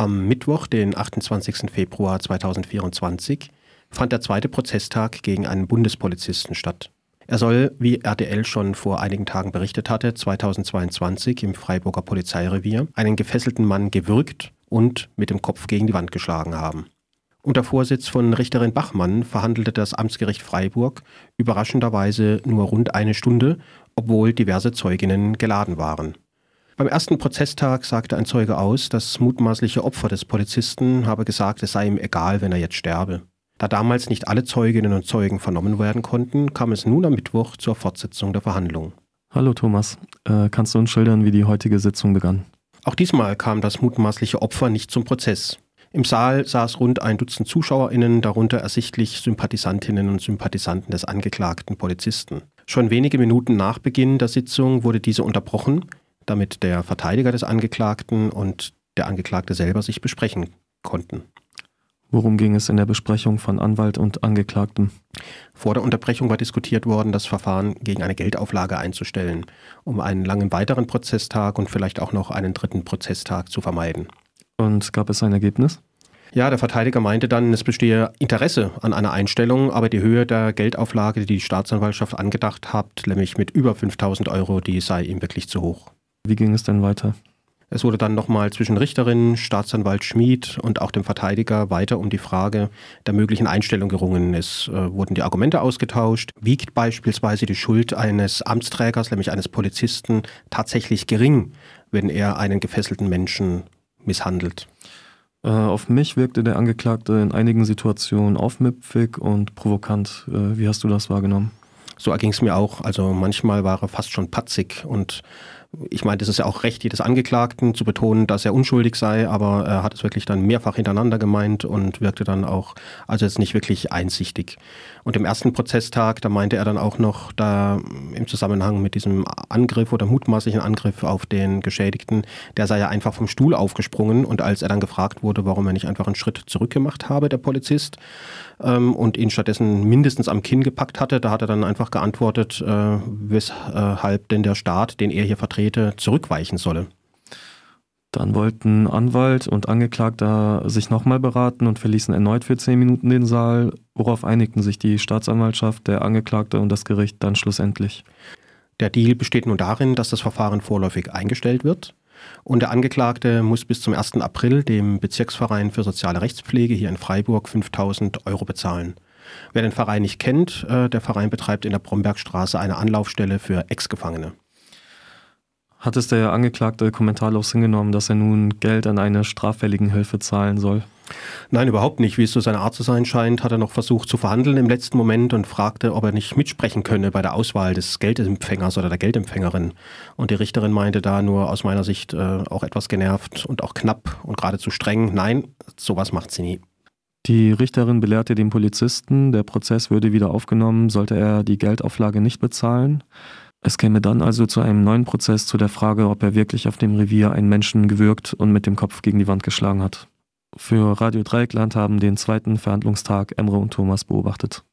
Am Mittwoch, den 28. Februar 2024, fand der zweite Prozesstag gegen einen Bundespolizisten statt. Er soll, wie RTL schon vor einigen Tagen berichtet hatte, 2022 im Freiburger Polizeirevier einen gefesselten Mann gewürgt und mit dem Kopf gegen die Wand geschlagen haben. Unter Vorsitz von Richterin Bachmann verhandelte das Amtsgericht Freiburg überraschenderweise nur rund eine Stunde, obwohl diverse Zeuginnen geladen waren. Beim ersten Prozesstag sagte ein Zeuge aus, das mutmaßliche Opfer des Polizisten habe gesagt, es sei ihm egal, wenn er jetzt sterbe. Da damals nicht alle Zeuginnen und Zeugen vernommen werden konnten, kam es nun am Mittwoch zur Fortsetzung der Verhandlung. Hallo Thomas, äh, kannst du uns schildern, wie die heutige Sitzung begann? Auch diesmal kam das mutmaßliche Opfer nicht zum Prozess. Im Saal saß rund ein Dutzend ZuschauerInnen, darunter ersichtlich Sympathisantinnen und Sympathisanten des angeklagten Polizisten. Schon wenige Minuten nach Beginn der Sitzung wurde diese unterbrochen, damit der Verteidiger des Angeklagten und der Angeklagte selber sich besprechen konnten. Worum ging es in der Besprechung von Anwalt und Angeklagten? Vor der Unterbrechung war diskutiert worden, das Verfahren gegen eine Geldauflage einzustellen, um einen langen weiteren Prozesstag und vielleicht auch noch einen dritten Prozesstag zu vermeiden. Und gab es ein Ergebnis? Ja, der Verteidiger meinte dann, es bestehe Interesse an einer Einstellung, aber die Höhe der Geldauflage, die die Staatsanwaltschaft angedacht hat, nämlich mit über 5000 Euro, die sei ihm wirklich zu hoch. Wie ging es denn weiter? Es wurde dann nochmal zwischen Richterin, Staatsanwalt Schmid und auch dem Verteidiger weiter um die Frage der möglichen Einstellung gerungen. Es äh, wurden die Argumente ausgetauscht. Wiegt beispielsweise die Schuld eines Amtsträgers, nämlich eines Polizisten, tatsächlich gering, wenn er einen gefesselten Menschen misshandelt? Äh, auf mich wirkte der Angeklagte in einigen Situationen aufmüpfig und provokant. Äh, wie hast du das wahrgenommen? So erging es mir auch. Also manchmal war er fast schon patzig und ich meine, das ist ja auch Recht jedes Angeklagten zu betonen, dass er unschuldig sei, aber er hat es wirklich dann mehrfach hintereinander gemeint und wirkte dann auch, also jetzt nicht wirklich einsichtig. Und im ersten Prozesstag, da meinte er dann auch noch, da im Zusammenhang mit diesem Angriff oder mutmaßlichen Angriff auf den Geschädigten, der sei ja einfach vom Stuhl aufgesprungen und als er dann gefragt wurde, warum er nicht einfach einen Schritt zurückgemacht habe, der Polizist, ähm, und ihn stattdessen mindestens am Kinn gepackt hatte, da hat er dann einfach geantwortet, äh, weshalb denn der Staat, den er hier vertrete, zurückweichen solle. Dann wollten Anwalt und Angeklagter sich nochmal beraten und verließen erneut für zehn Minuten den Saal. Worauf einigten sich die Staatsanwaltschaft, der Angeklagte und das Gericht dann schlussendlich? Der Deal besteht nun darin, dass das Verfahren vorläufig eingestellt wird. Und der Angeklagte muss bis zum 1. April dem Bezirksverein für soziale Rechtspflege hier in Freiburg 5000 Euro bezahlen. Wer den Verein nicht kennt, äh, der Verein betreibt in der Brombergstraße eine Anlaufstelle für Ex-Gefangene. Hat es der Angeklagte kommentarlos hingenommen, dass er nun Geld an eine straffälligen Hilfe zahlen soll? Nein, überhaupt nicht. Wie es so seine Art zu sein scheint, hat er noch versucht zu verhandeln im letzten Moment und fragte, ob er nicht mitsprechen könne bei der Auswahl des Geldempfängers oder der Geldempfängerin. Und die Richterin meinte da nur aus meiner Sicht äh, auch etwas genervt und auch knapp und geradezu streng, nein, sowas macht sie nie. Die Richterin belehrte den Polizisten, der Prozess würde wieder aufgenommen, sollte er die Geldauflage nicht bezahlen. Es käme dann also zu einem neuen Prozess zu der Frage, ob er wirklich auf dem Revier einen Menschen gewürgt und mit dem Kopf gegen die Wand geschlagen hat. Für Radio Dreieckland haben den zweiten Verhandlungstag Emre und Thomas beobachtet.